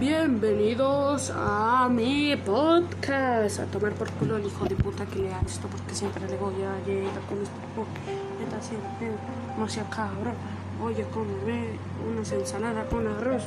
Bienvenidos a mi podcast. A tomar por culo el hijo de puta que lea esto porque siempre le voy a llegar con esto. Oh, Neta, siempre, eh, no sea cabrón. Oye, cómeme una ensalada con arroz.